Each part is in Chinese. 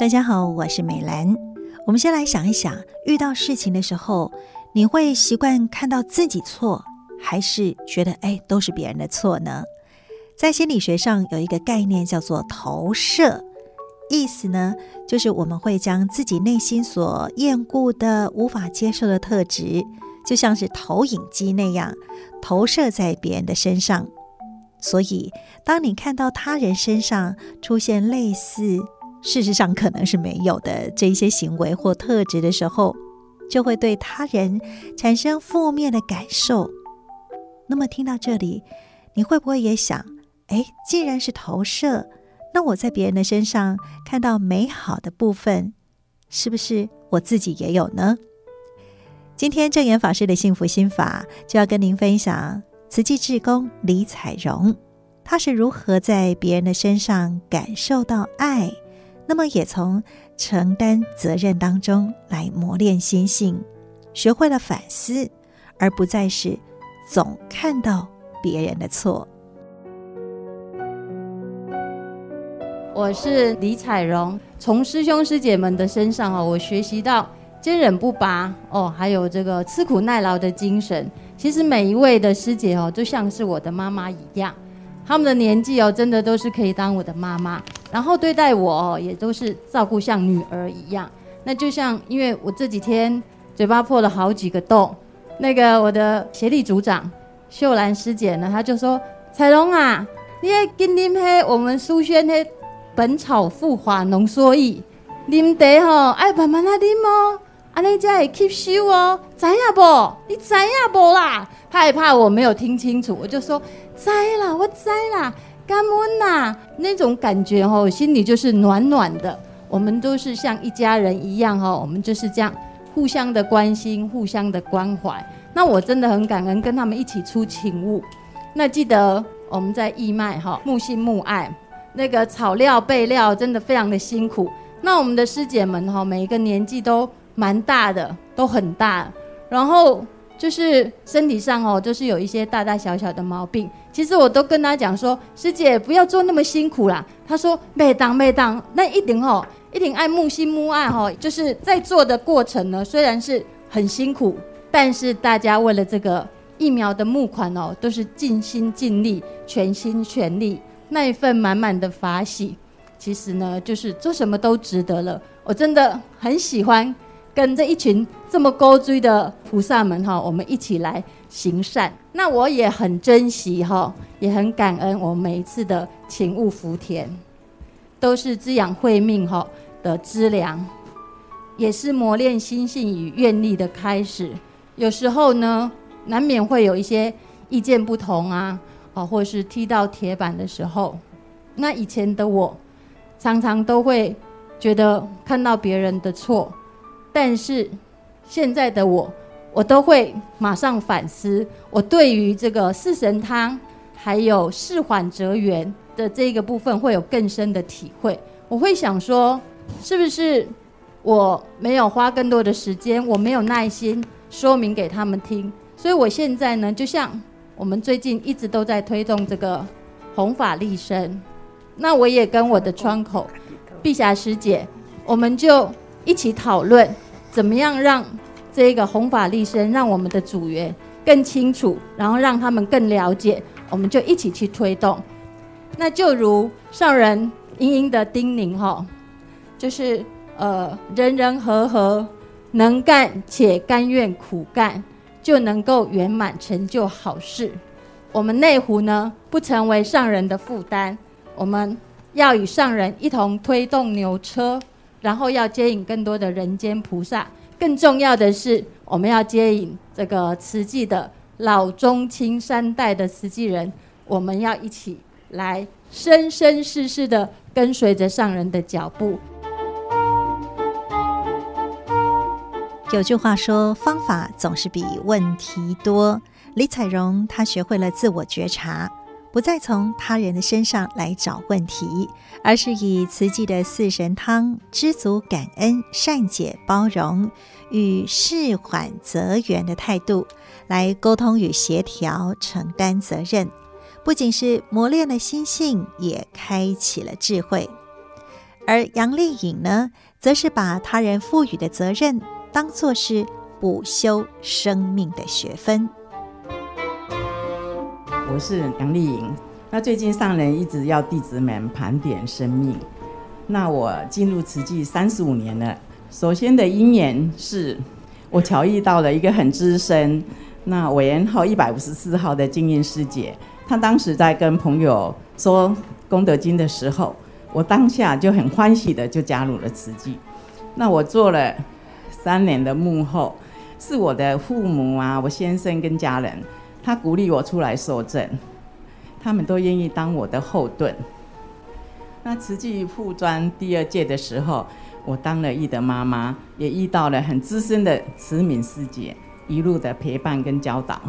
大家好，我是美兰。我们先来想一想，遇到事情的时候，你会习惯看到自己错，还是觉得哎都是别人的错呢？在心理学上有一个概念叫做投射，意思呢就是我们会将自己内心所厌恶的、无法接受的特质，就像是投影机那样投射在别人的身上。所以，当你看到他人身上出现类似，事实上可能是没有的这一些行为或特质的时候，就会对他人产生负面的感受。那么听到这里，你会不会也想：哎，既然是投射，那我在别人的身上看到美好的部分，是不是我自己也有呢？今天证严法师的幸福心法就要跟您分享，慈济志工李彩荣，她是如何在别人的身上感受到爱。那么，也从承担责任当中来磨练心性，学会了反思，而不再是总看到别人的错。我是李彩蓉，从师兄师姐们的身上哦，我学习到坚韧不拔哦，还有这个吃苦耐劳的精神。其实每一位的师姐哦，就像是我的妈妈一样。他们的年纪哦，真的都是可以当我的妈妈，然后对待我哦，也都是照顾像女儿一样。那就像，因为我这几天嘴巴破了好几个洞，那个我的协力组长秀兰师姐呢，她就说：“彩龙啊，你也跟啉黑我们苏萱的《本草复华浓缩液》，啉茶吼爱慢慢来啉哦，安尼才会吸收哦，知影不？你知影不啦？”害怕我没有听清楚，我就说。栽啦，我栽啦，感恩呐，那种感觉哦，心里就是暖暖的。我们都是像一家人一样哦，我们就是这样互相的关心，互相的关怀。那我真的很感恩，跟他们一起出勤务。那记得我们在义卖哈，木心木爱那个草料备料真的非常的辛苦。那我们的师姐们哈，每一个年纪都蛮大的，都很大，然后。就是身体上哦，就是有一些大大小小的毛病。其实我都跟他讲说，师姐不要做那么辛苦啦。他说每当每当，那一定吼，一定爱木心木爱吼。就是在做的过程呢，虽然是很辛苦，但是大家为了这个疫苗的募款哦，都是尽心尽力、全心全力，那一份满满的法喜，其实呢，就是做什么都值得了。我真的很喜欢。跟这一群这么高追的菩萨们哈，我们一起来行善。那我也很珍惜哈，也很感恩我每一次的请勿福田，都是滋养慧命哈的资粮，也是磨练心性与愿力的开始。有时候呢，难免会有一些意见不同啊，啊，或是踢到铁板的时候。那以前的我，常常都会觉得看到别人的错。但是现在的我，我都会马上反思，我对于这个四神汤还有释缓则圆的这个部分会有更深的体会。我会想说，是不是我没有花更多的时间，我没有耐心说明给他们听？所以我现在呢，就像我们最近一直都在推动这个弘法利生，那我也跟我的窗口碧霞师姐，我们就。一起讨论怎么样让这个弘法利生，让我们的组员更清楚，然后让他们更了解，我们就一起去推动。那就如上人殷殷的叮咛哈，就是呃人人和和，能干且甘愿苦干，就能够圆满成就好事。我们内湖呢，不成为上人的负担，我们要与上人一同推动牛车。然后要接引更多的人间菩萨，更重要的是，我们要接引这个慈济的老中青三代的慈济人，我们要一起来生生世世的跟随着上人的脚步。有句话说，方法总是比问题多。李彩荣她学会了自我觉察。不再从他人的身上来找问题，而是以慈济的四神汤知足感恩、善解包容与释缓则圆的态度来沟通与协调、承担责任，不仅是磨练了心性，也开启了智慧。而杨丽颖呢，则是把他人赋予的责任当作是补修生命的学分。我是杨丽颖，那最近上人一直要弟子们盘点生命，那我进入慈济三十五年了。首先的因缘是，我巧遇到了一个很资深，那委员号一百五十四号的金英师姐，她当时在跟朋友说功德经的时候，我当下就很欢喜的就加入了慈济。那我做了三年的幕后，是我的父母啊，我先生跟家人。他鼓励我出来受证，他们都愿意当我的后盾。那慈济副专第二届的时候，我当了懿德妈妈，也遇到了很资深的慈敏师姐，一路的陪伴跟教导。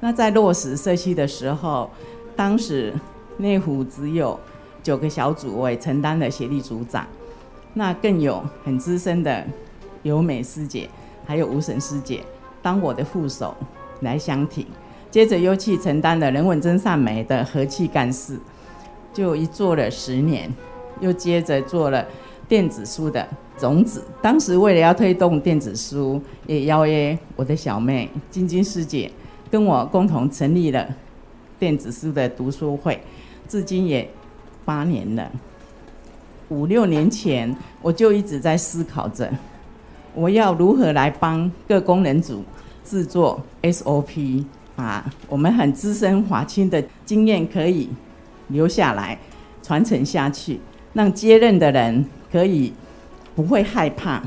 那在落实社区的时候，当时内湖只有九个小组，我也承担了协力组长。那更有很资深的尤美师姐，还有吴婶师姐当我的副手。来相挺，接着又去承担了人文真善美的和气干事，就一做了十年，又接着做了电子书的种子。当时为了要推动电子书，也邀约我的小妹晶晶师姐跟我共同成立了电子书的读书会，至今也八年了。五六年前，我就一直在思考着，我要如何来帮各工人组。制作 SOP 啊，我们很资深华清的经验可以留下来，传承下去，让接任的人可以不会害怕。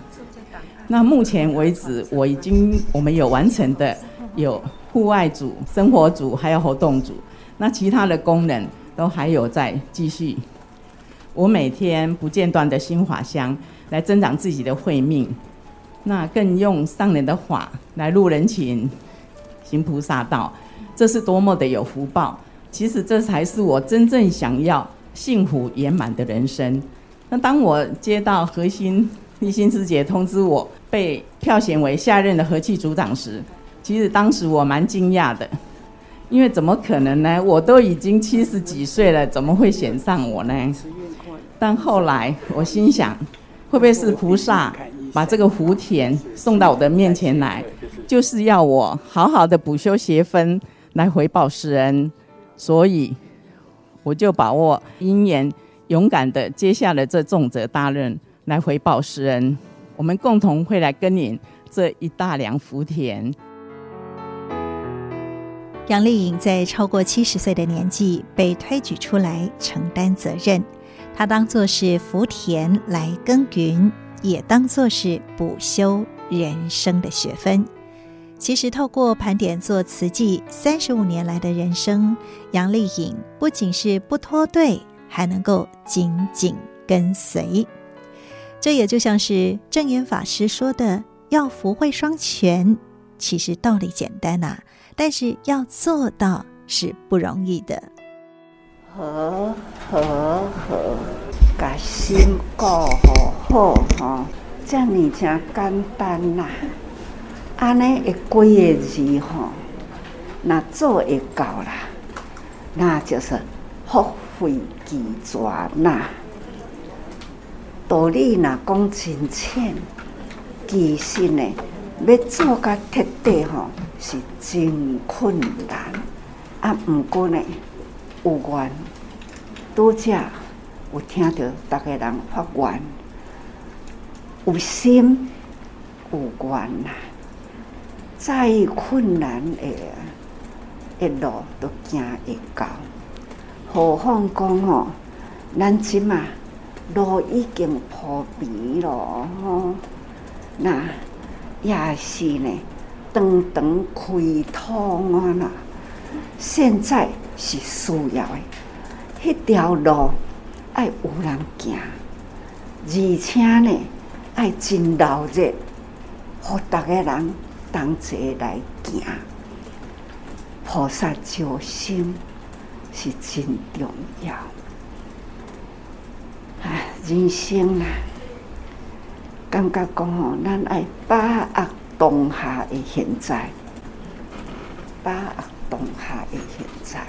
那目前为止，我已经我们有完成的有户外组、生活组，还有活动组。那其他的工人都还有在继续。我每天不间断的新华香，来增长自己的慧命。那更用上人的法来路人情，行菩萨道，这是多么的有福报！其实这才是我真正想要幸福圆满的人生。那当我接到核心立新师姐通知我被票选为下任的和气组长时，其实当时我蛮惊讶的，因为怎么可能呢？我都已经七十几岁了，怎么会选上我呢？但后来我心想，会不会是菩萨？把这个福田送到我的面前来，就是要我好好的补修学分来回报师恩，所以我就把握因缘，勇敢的接下了这重责大任来回报师恩。我们共同会来耕耘这一大良福田。杨丽颖在超过七十岁的年纪被推举出来承担责任，她当作是福田来耕耘。也当作是补修人生的学分。其实，透过盘点做慈济三十五年来的人生，杨丽颖不仅是不脱队，还能够紧紧跟随。这也就像是证言法师说的：“要福慧双全，其实道理简单呐、啊，但是要做到是不容易的。”和和和，把心过好好吼，这呢真简单呐。安尼一几个字吼，那做会到啦，那就是福慧俱全呐。道理若讲真浅，其实呢，要做个彻底吼，是真困难。啊，毋过呢。有缘，拄则有听到逐个人发愿，有心有缘啦。再困难的一路都行会到。何况讲吼，咱即嘛路已经铺平咯吼，那也是呢，长长开通啊啦。现在。是需要的，迄条路爱有人行，而且呢爱真闹热，互逐个人同齐来行。菩萨救心是真重要。唉，人生啊，感觉讲吼，咱爱把握当下的现在，把握当下的现在。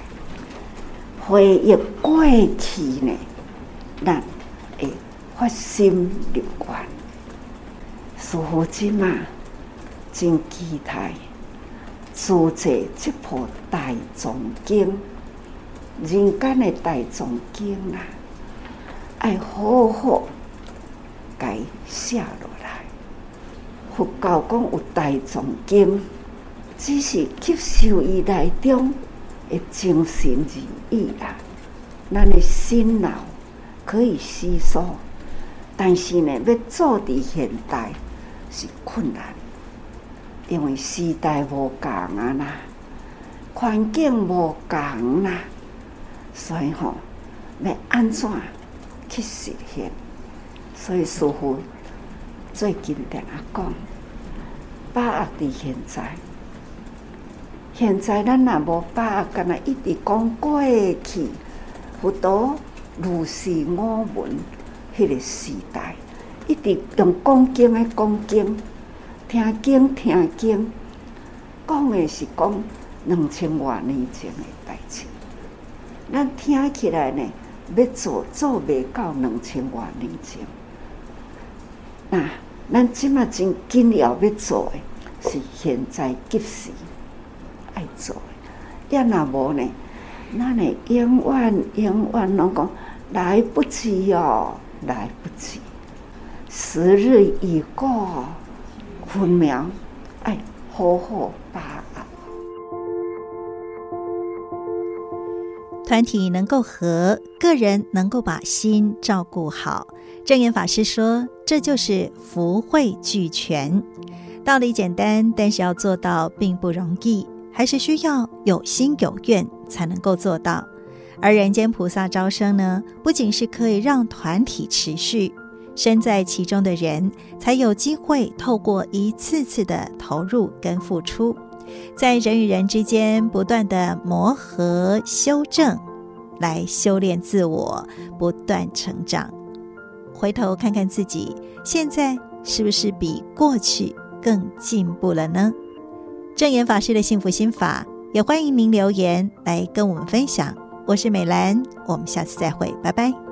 回忆过去呢，咱会发心立愿。师父今嘛真期待，书写这部大藏经，人间的大藏经啦，爱好好该写落来。佛教讲有大藏经，只是吸收伊内中的精神仁义啦。咱的心脑可以吸收，但是呢，要做伫现代是困难，因为时代无共啊啦，环境无共啦，所以吼、哦，要安怎去实现？所以师父最近定啊讲，把握伫现在，现在咱若无把握，干那一直讲过去。佛陀如是我们，迄个时代一直用讲经的讲经，听经听经，讲的是讲两千多年前的代志。咱听起来呢，要做做未到两千多年前。那咱即马真紧要要做的，是现在即时爱做的，要若无呢？那你永远永远拢讲来不及哦，来不及，时日已过，分秒哎，好好把握。团体能够和，个人能够把心照顾好。证严法师说，这就是福慧俱全。道理简单，但是要做到并不容易。还是需要有心有愿才能够做到，而人间菩萨招生呢，不仅是可以让团体持续，身在其中的人才有机会透过一次次的投入跟付出，在人与人之间不断的磨合修正，来修炼自我，不断成长。回头看看自己，现在是不是比过去更进步了呢？证严法师的幸福心法，也欢迎您留言来跟我们分享。我是美兰，我们下次再会，拜拜。